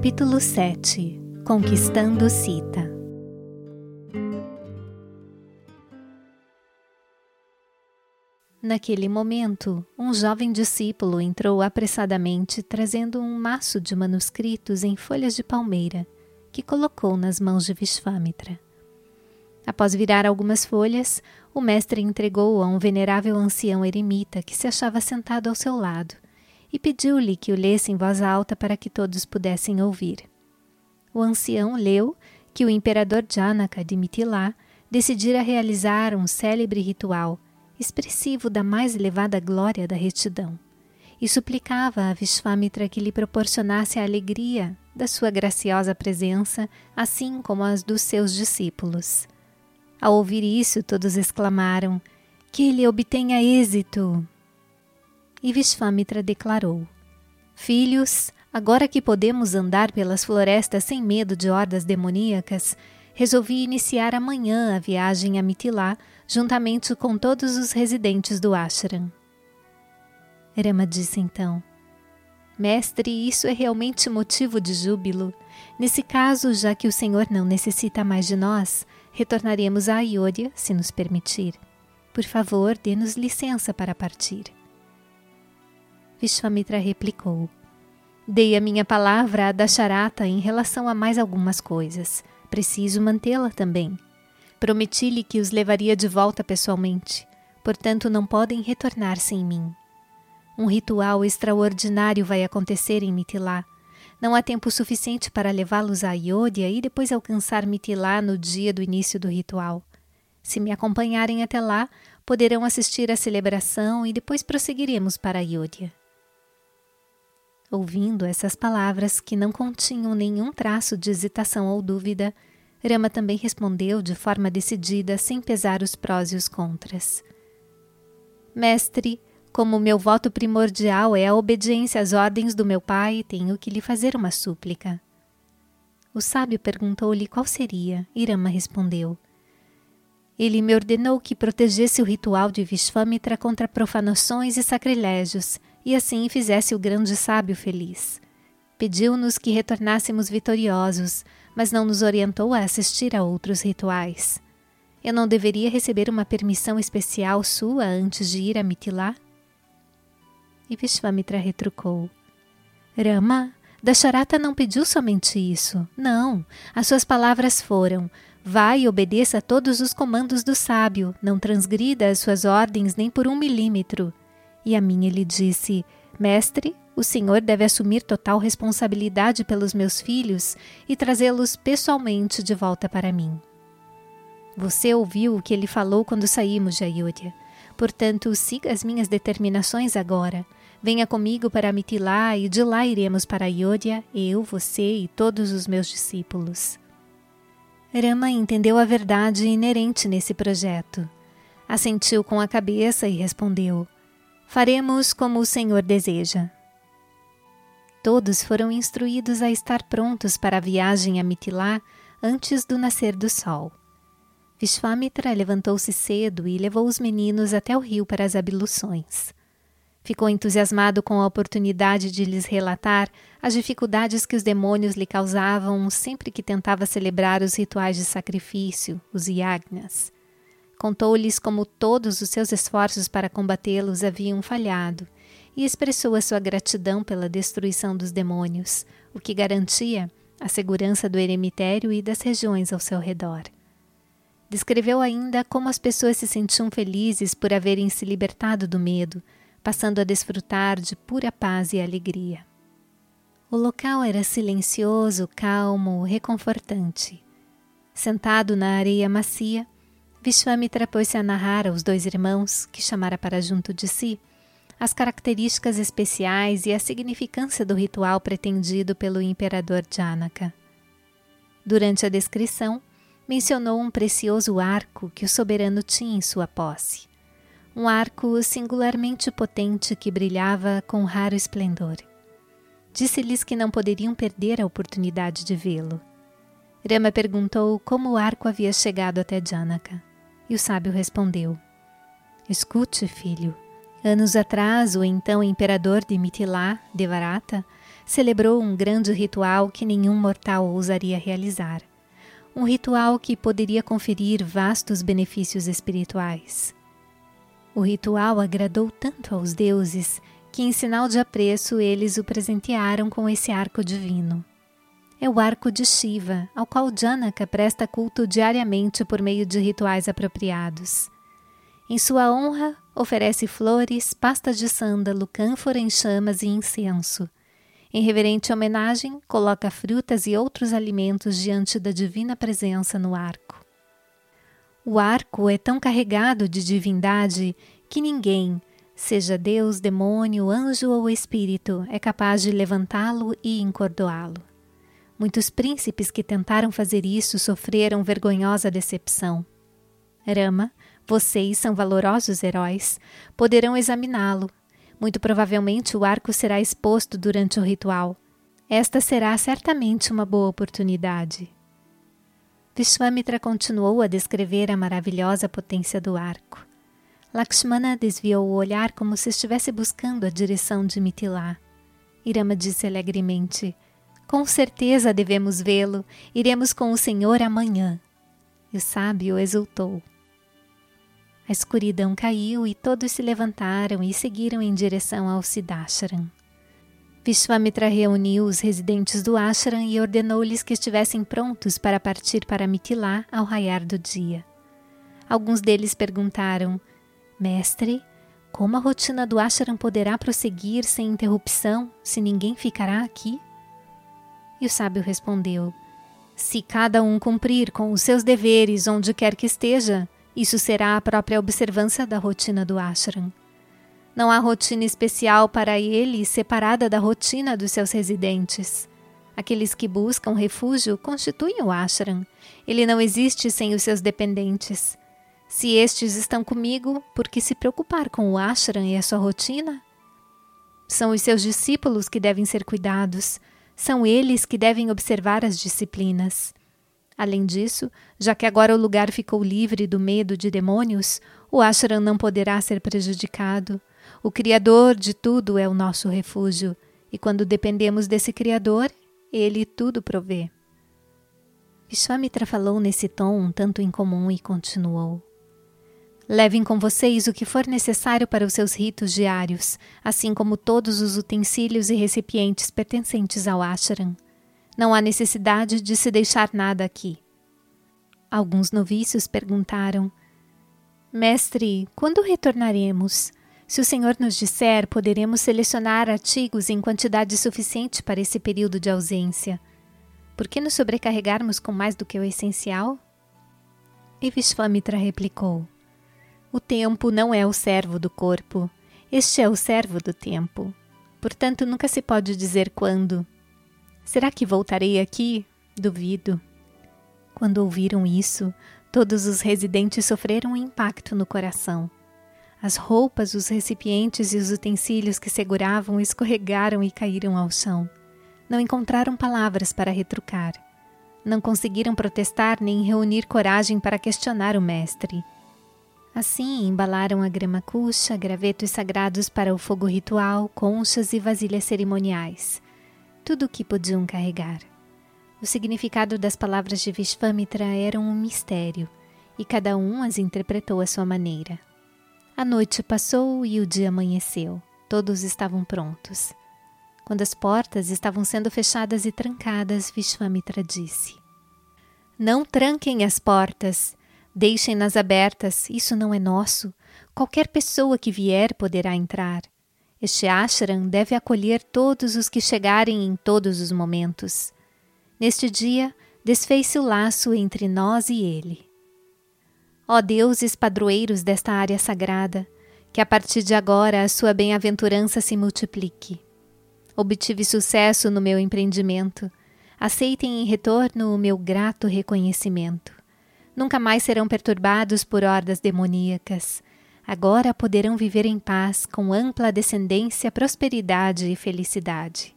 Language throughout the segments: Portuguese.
Capítulo 7 Conquistando Sita Naquele momento, um jovem discípulo entrou apressadamente trazendo um maço de manuscritos em folhas de palmeira que colocou nas mãos de Vishvamitra. Após virar algumas folhas, o mestre entregou a um venerável ancião eremita que se achava sentado ao seu lado e pediu-lhe que o lesse em voz alta para que todos pudessem ouvir. O ancião leu que o imperador Janaka de Mitilá decidira realizar um célebre ritual, expressivo da mais elevada glória da retidão, e suplicava a Vishvamitra que lhe proporcionasse a alegria da sua graciosa presença, assim como as dos seus discípulos. Ao ouvir isso, todos exclamaram: Que ele obtenha êxito! E Vishvamitra declarou: Filhos, agora que podemos andar pelas florestas sem medo de hordas demoníacas, resolvi iniciar amanhã a viagem a Mitilá, juntamente com todos os residentes do ashram. Rama disse então: Mestre, isso é realmente motivo de júbilo. Nesse caso, já que o Senhor não necessita mais de nós, retornaremos a Ayodhya, se nos permitir. Por favor, dê-nos licença para partir. Vishwamitra replicou: Dei a minha palavra a Dasharata em relação a mais algumas coisas. Preciso mantê-la também. Prometi-lhe que os levaria de volta pessoalmente, portanto não podem retornar sem mim. Um ritual extraordinário vai acontecer em Mitilá. Não há tempo suficiente para levá-los a Ayodhya e depois alcançar Mitilá no dia do início do ritual. Se me acompanharem até lá, poderão assistir à celebração e depois prosseguiremos para Ayodhya. Ouvindo essas palavras que não continham nenhum traço de hesitação ou dúvida, Rama também respondeu de forma decidida, sem pesar os prós e os contras. Mestre, como meu voto primordial é a obediência às ordens do meu pai, tenho que lhe fazer uma súplica. O sábio perguntou-lhe qual seria, e Rama respondeu. Ele me ordenou que protegesse o ritual de Vishvamitra contra profanações e sacrilégios e assim fizesse o grande sábio feliz. Pediu-nos que retornássemos vitoriosos, mas não nos orientou a assistir a outros rituais. Eu não deveria receber uma permissão especial sua antes de ir a Mitilá? E Vishvamitra retrucou. Rama, Dasharata não pediu somente isso. Não, as suas palavras foram: Vai e obedeça a todos os comandos do sábio, não transgrida as suas ordens nem por um milímetro. E a mim ele disse: Mestre, o senhor deve assumir total responsabilidade pelos meus filhos e trazê-los pessoalmente de volta para mim. Você ouviu o que ele falou quando saímos de Ayodhya. Portanto, siga as minhas determinações agora. Venha comigo para Mitilá e de lá iremos para Ayodhya, eu, você e todos os meus discípulos. Rama entendeu a verdade inerente nesse projeto. Assentiu com a cabeça e respondeu: Faremos como o Senhor deseja. Todos foram instruídos a estar prontos para a viagem a Mitilá antes do nascer do sol. Vishvamitra levantou-se cedo e levou os meninos até o rio para as abluções. Ficou entusiasmado com a oportunidade de lhes relatar as dificuldades que os demônios lhe causavam sempre que tentava celebrar os rituais de sacrifício, os yagnas. Contou-lhes como todos os seus esforços para combatê-los haviam falhado e expressou a sua gratidão pela destruição dos demônios, o que garantia a segurança do eremitério e das regiões ao seu redor. Descreveu ainda como as pessoas se sentiam felizes por haverem se libertado do medo, passando a desfrutar de pura paz e alegria. O local era silencioso, calmo, reconfortante. Sentado na areia macia, Vishwamitra pôs-se a narrar aos dois irmãos, que chamara para junto de si, as características especiais e a significância do ritual pretendido pelo imperador Janaka. Durante a descrição, mencionou um precioso arco que o soberano tinha em sua posse. Um arco singularmente potente que brilhava com raro esplendor. Disse-lhes que não poderiam perder a oportunidade de vê-lo. Rama perguntou como o arco havia chegado até Janaka. E o sábio respondeu: Escute, filho. Anos atrás, o então imperador de Mitilá, Devarata, celebrou um grande ritual que nenhum mortal ousaria realizar. Um ritual que poderia conferir vastos benefícios espirituais. O ritual agradou tanto aos deuses que, em sinal de apreço, eles o presentearam com esse arco divino. É o arco de Shiva, ao qual Janaka presta culto diariamente por meio de rituais apropriados. Em sua honra, oferece flores, pastas de sândalo, cânfora em chamas e incenso. Em reverente homenagem, coloca frutas e outros alimentos diante da divina presença no arco. O arco é tão carregado de divindade que ninguém, seja Deus, demônio, anjo ou espírito, é capaz de levantá-lo e encordoá-lo. Muitos príncipes que tentaram fazer isso sofreram vergonhosa decepção. Rama, vocês são valorosos heróis, poderão examiná-lo. Muito provavelmente o arco será exposto durante o ritual. Esta será certamente uma boa oportunidade. Vishwamitra continuou a descrever a maravilhosa potência do arco. Lakshmana desviou o olhar como se estivesse buscando a direção de Mithila. Irama disse alegremente: Com certeza devemos vê-lo. Iremos com o Senhor amanhã. E o sábio exultou. A escuridão caiu e todos se levantaram e seguiram em direção ao Siddhashram. Vishwamitra reuniu os residentes do ashram e ordenou-lhes que estivessem prontos para partir para Mitilá ao raiar do dia. Alguns deles perguntaram: Mestre, como a rotina do ashram poderá prosseguir sem interrupção se ninguém ficará aqui? E o sábio respondeu: Se cada um cumprir com os seus deveres onde quer que esteja, isso será a própria observância da rotina do ashram. Não há rotina especial para ele separada da rotina dos seus residentes. Aqueles que buscam refúgio constituem o ashram. Ele não existe sem os seus dependentes. Se estes estão comigo, por que se preocupar com o ashram e a sua rotina? São os seus discípulos que devem ser cuidados. São eles que devem observar as disciplinas. Além disso, já que agora o lugar ficou livre do medo de demônios, o ashram não poderá ser prejudicado. O Criador de tudo é o nosso refúgio, e quando dependemos desse Criador, ele tudo provê. Vishwamitra falou nesse tom um tanto incomum e continuou. Levem com vocês o que for necessário para os seus ritos diários, assim como todos os utensílios e recipientes pertencentes ao ashram. Não há necessidade de se deixar nada aqui. Alguns noviços perguntaram: Mestre, quando retornaremos? Se o Senhor nos disser, poderemos selecionar artigos em quantidade suficiente para esse período de ausência. Por que nos sobrecarregarmos com mais do que o essencial? E Vishvamitra replicou: O tempo não é o servo do corpo, este é o servo do tempo. Portanto, nunca se pode dizer quando. Será que voltarei aqui? Duvido. Quando ouviram isso, todos os residentes sofreram um impacto no coração. As roupas, os recipientes e os utensílios que seguravam escorregaram e caíram ao chão. Não encontraram palavras para retrucar. Não conseguiram protestar nem reunir coragem para questionar o mestre. Assim, embalaram a grama cuxa, gravetos sagrados para o fogo ritual, conchas e vasilhas cerimoniais. Tudo o que podiam carregar. O significado das palavras de Vishvamitra eram um mistério, e cada um as interpretou à sua maneira. A noite passou e o dia amanheceu. Todos estavam prontos. Quando as portas estavam sendo fechadas e trancadas, Vishwamitra disse: Não tranquem as portas. Deixem-nas abertas. Isso não é nosso. Qualquer pessoa que vier poderá entrar. Este ashram deve acolher todos os que chegarem em todos os momentos. Neste dia, desfez-se o laço entre nós e ele. Ó deuses padroeiros desta área sagrada, que a partir de agora a sua bem-aventurança se multiplique. Obtive sucesso no meu empreendimento. Aceitem em retorno o meu grato reconhecimento. Nunca mais serão perturbados por hordas demoníacas. Agora poderão viver em paz, com ampla descendência, prosperidade e felicidade.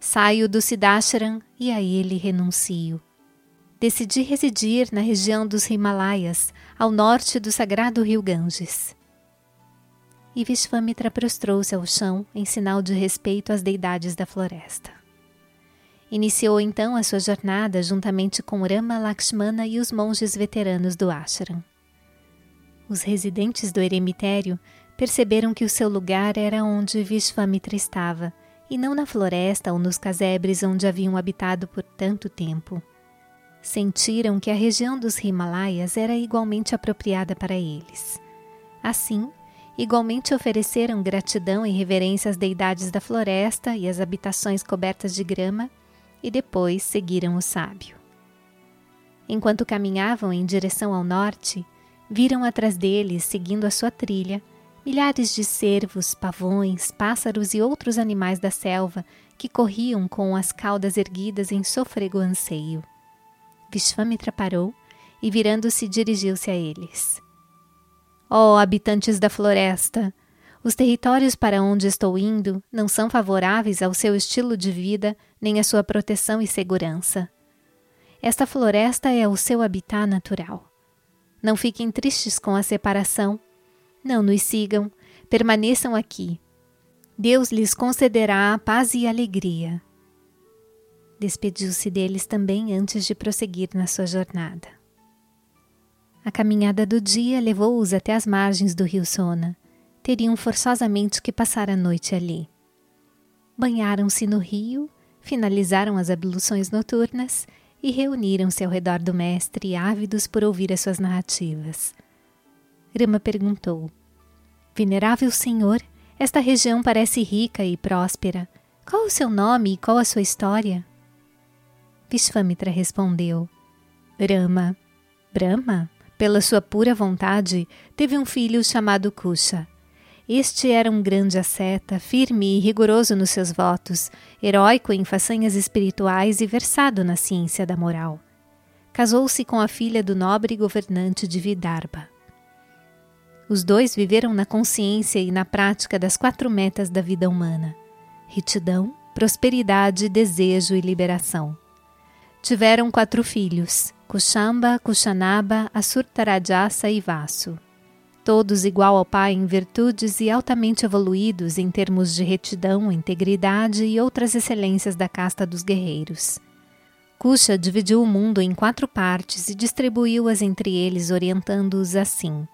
Saio do Siddhashram e a ele renuncio decidi residir na região dos Himalaias, ao norte do sagrado rio Ganges. E Vishvamitra prostrou-se ao chão em sinal de respeito às deidades da floresta. Iniciou então a sua jornada juntamente com Rama Lakshmana e os monges veteranos do ashram. Os residentes do eremitério perceberam que o seu lugar era onde Vishvamitra estava, e não na floresta ou nos casebres onde haviam habitado por tanto tempo. Sentiram que a região dos Himalaias era igualmente apropriada para eles. Assim, igualmente ofereceram gratidão e reverência às deidades da floresta e às habitações cobertas de grama, e depois seguiram o sábio. Enquanto caminhavam em direção ao norte, viram atrás deles, seguindo a sua trilha, milhares de cervos, pavões, pássaros e outros animais da selva que corriam com as caudas erguidas em sôfrego anseio. Vishvamitra parou e, virando-se, dirigiu-se a eles. Ó oh, habitantes da floresta, os territórios para onde estou indo não são favoráveis ao seu estilo de vida nem à sua proteção e segurança. Esta floresta é o seu habitat natural. Não fiquem tristes com a separação. Não nos sigam, permaneçam aqui. Deus lhes concederá paz e alegria. Despediu-se deles também antes de prosseguir na sua jornada. A caminhada do dia levou-os até as margens do rio Sona. Teriam forçosamente que passar a noite ali. Banharam-se no rio, finalizaram as abluções noturnas e reuniram-se ao redor do mestre, ávidos por ouvir as suas narrativas. Rama perguntou: Venerável Senhor, esta região parece rica e próspera. Qual o seu nome e qual a sua história? Vishvamitra respondeu: Rama. Brahma, pela sua pura vontade, teve um filho chamado Kusha. Este era um grande asceta, firme e rigoroso nos seus votos, heróico em façanhas espirituais e versado na ciência da moral. Casou-se com a filha do nobre governante de Vidarbha. Os dois viveram na consciência e na prática das quatro metas da vida humana: retidão, prosperidade, desejo e liberação. Tiveram quatro filhos: Kushamba, Kushanaba, Asurtarajasa e Vasu. Todos igual ao pai em virtudes e altamente evoluídos em termos de retidão, integridade e outras excelências da casta dos guerreiros. Kusha dividiu o mundo em quatro partes e distribuiu-as entre eles, orientando-os assim: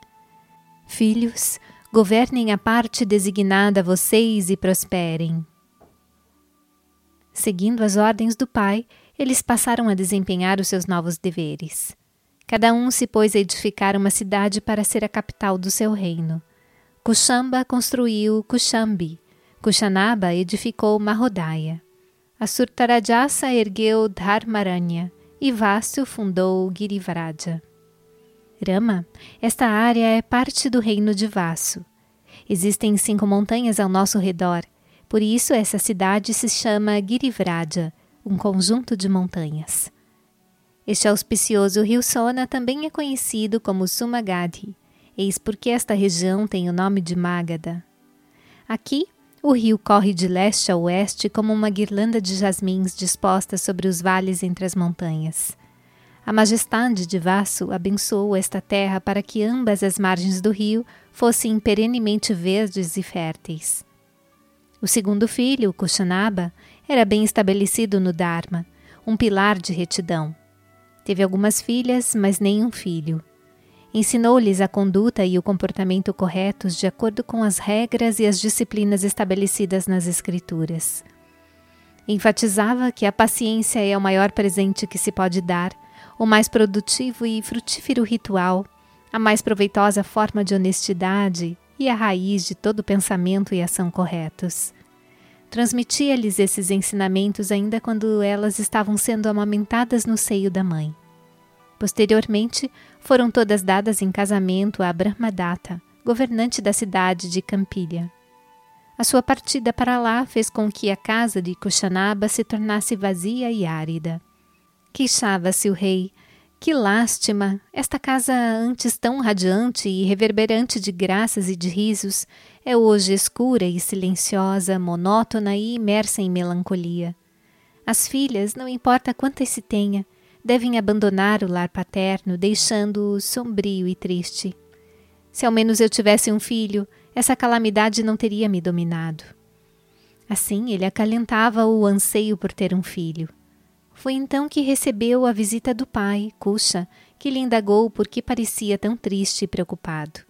Filhos, governem a parte designada a vocês e prosperem. Seguindo as ordens do pai, eles passaram a desempenhar os seus novos deveres. Cada um se pôs a edificar uma cidade para ser a capital do seu reino. Kushamba construiu Kushambi, Kushanaba edificou Mahodaya, Asurtarajasa ergueu Dharmaranya e Vasu fundou Girivaraja. Rama, esta área é parte do reino de Vasu. Existem cinco montanhas ao nosso redor, por isso essa cidade se chama Girivraja, um conjunto de montanhas. Este auspicioso rio Sona também é conhecido como Sumagadhi, eis porque esta região tem o nome de Magadha. Aqui, o rio corre de leste a oeste como uma guirlanda de jasmins disposta sobre os vales entre as montanhas. A majestade de Vasu abençoou esta terra para que ambas as margens do rio fossem perenemente verdes e férteis. O segundo filho, Kushanaba, era bem estabelecido no Dharma, um pilar de retidão. Teve algumas filhas, mas nenhum filho. Ensinou-lhes a conduta e o comportamento corretos de acordo com as regras e as disciplinas estabelecidas nas Escrituras. Enfatizava que a paciência é o maior presente que se pode dar, o mais produtivo e frutífero ritual, a mais proveitosa forma de honestidade e a raiz de todo pensamento e ação corretos. Transmitia-lhes esses ensinamentos ainda quando elas estavam sendo amamentadas no seio da mãe. Posteriormente, foram todas dadas em casamento a Brahmadatta, governante da cidade de Campilha. A sua partida para lá fez com que a casa de Kushanaba se tornasse vazia e árida. Queixava-se o rei, que lástima! Esta casa, antes tão radiante e reverberante de graças e de risos, é hoje escura e silenciosa, monótona e imersa em melancolia. As filhas, não importa quantas se tenha, devem abandonar o lar paterno, deixando-o sombrio e triste. Se ao menos eu tivesse um filho, essa calamidade não teria me dominado. Assim, ele acalentava o anseio por ter um filho. Foi então que recebeu a visita do pai, Kusha, que lhe indagou por que parecia tão triste e preocupado.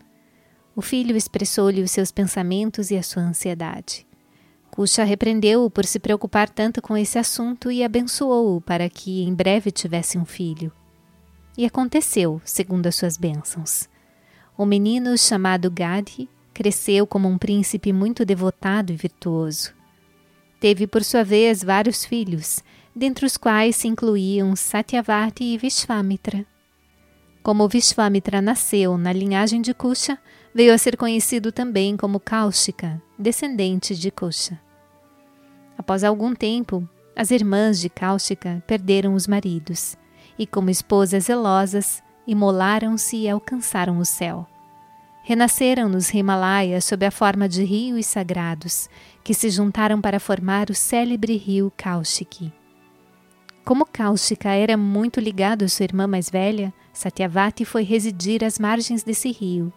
O filho expressou-lhe os seus pensamentos e a sua ansiedade. Kusha repreendeu-o por se preocupar tanto com esse assunto e abençoou-o para que em breve tivesse um filho. E aconteceu, segundo as suas bênçãos. O menino chamado Gadhi cresceu como um príncipe muito devotado e virtuoso. Teve, por sua vez, vários filhos, dentre os quais se incluíam Satyavati e Vishvamitra. Como Vishvamitra nasceu na linhagem de Kusha, veio a ser conhecido também como Kaushika, descendente de Kusha. Após algum tempo, as irmãs de Kaushika perderam os maridos e, como esposas zelosas, imolaram-se e alcançaram o céu. Renasceram nos Himalaias sob a forma de rios sagrados, que se juntaram para formar o célebre rio Kaushiki. Como Kaushika era muito ligado à sua irmã mais velha, Satyavati foi residir às margens desse rio.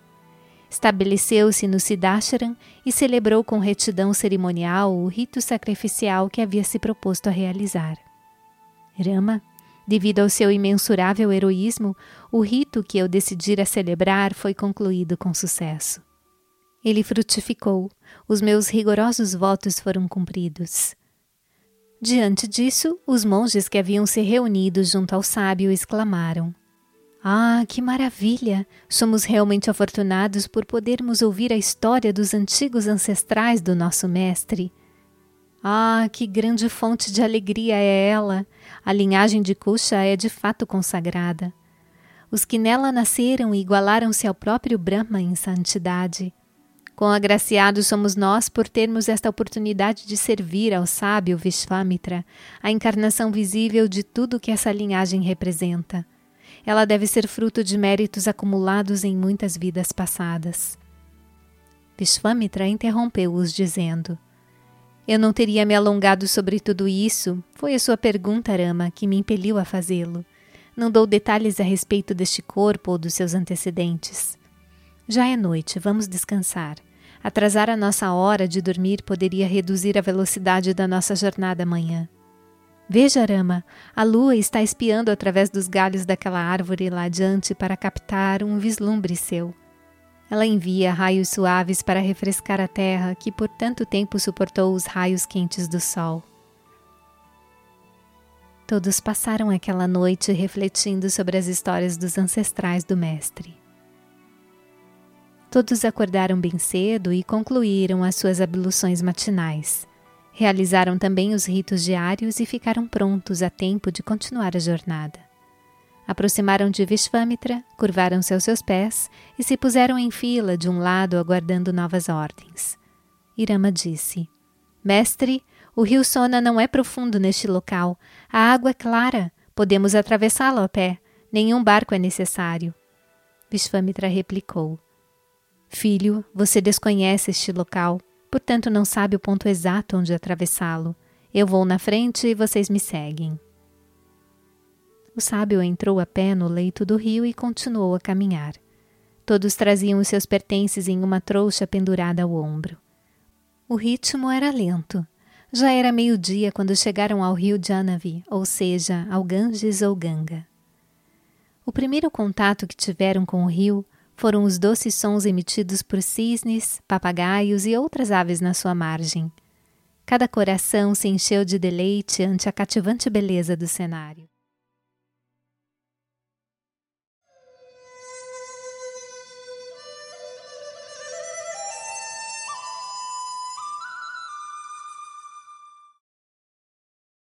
Estabeleceu-se no Siddhashram e celebrou com retidão cerimonial o rito sacrificial que havia se proposto a realizar. Rama, devido ao seu imensurável heroísmo, o rito que eu decidira celebrar foi concluído com sucesso. Ele frutificou, os meus rigorosos votos foram cumpridos. Diante disso, os monges que haviam se reunido junto ao sábio exclamaram: Ah, que maravilha! Somos realmente afortunados por podermos ouvir a história dos antigos ancestrais do nosso mestre. Ah, que grande fonte de alegria é ela! A linhagem de Kusha é de fato consagrada. Os que nela nasceram igualaram-se ao próprio Brahma em santidade. Quão agraciados somos nós por termos esta oportunidade de servir ao sábio Vishvamitra, a encarnação visível de tudo que essa linhagem representa. Ela deve ser fruto de méritos acumulados em muitas vidas passadas. Vishvamitra interrompeu-os, dizendo: Eu não teria me alongado sobre tudo isso, foi a sua pergunta, Rama, que me impeliu a fazê-lo. Não dou detalhes a respeito deste corpo ou dos seus antecedentes. Já é noite, vamos descansar. Atrasar a nossa hora de dormir poderia reduzir a velocidade da nossa jornada amanhã. Veja, Rama, a lua está espiando através dos galhos daquela árvore lá adiante para captar um vislumbre seu. Ela envia raios suaves para refrescar a terra que por tanto tempo suportou os raios quentes do sol. Todos passaram aquela noite refletindo sobre as histórias dos ancestrais do Mestre. Todos acordaram bem cedo e concluíram as suas abluções matinais. Realizaram também os ritos diários e ficaram prontos a tempo de continuar a jornada. Aproximaram de Vishvamitra, curvaram-se aos seus pés e se puseram em fila de um lado aguardando novas ordens. Irama disse: Mestre, o rio Sona não é profundo neste local. A água é clara. Podemos atravessá-lo a pé. Nenhum barco é necessário. Vishvamitra replicou: Filho, você desconhece este local, portanto não sabe o ponto exato onde atravessá-lo. Eu vou na frente e vocês me seguem. O sábio entrou a pé no leito do rio e continuou a caminhar. Todos traziam os seus pertences em uma trouxa pendurada ao ombro. O ritmo era lento. Já era meio-dia quando chegaram ao rio Janavi, ou seja, ao Ganges ou Ganga. O primeiro contato que tiveram com o rio foram os doces sons emitidos por cisnes, papagaios e outras aves na sua margem. Cada coração se encheu de deleite ante a cativante beleza do cenário.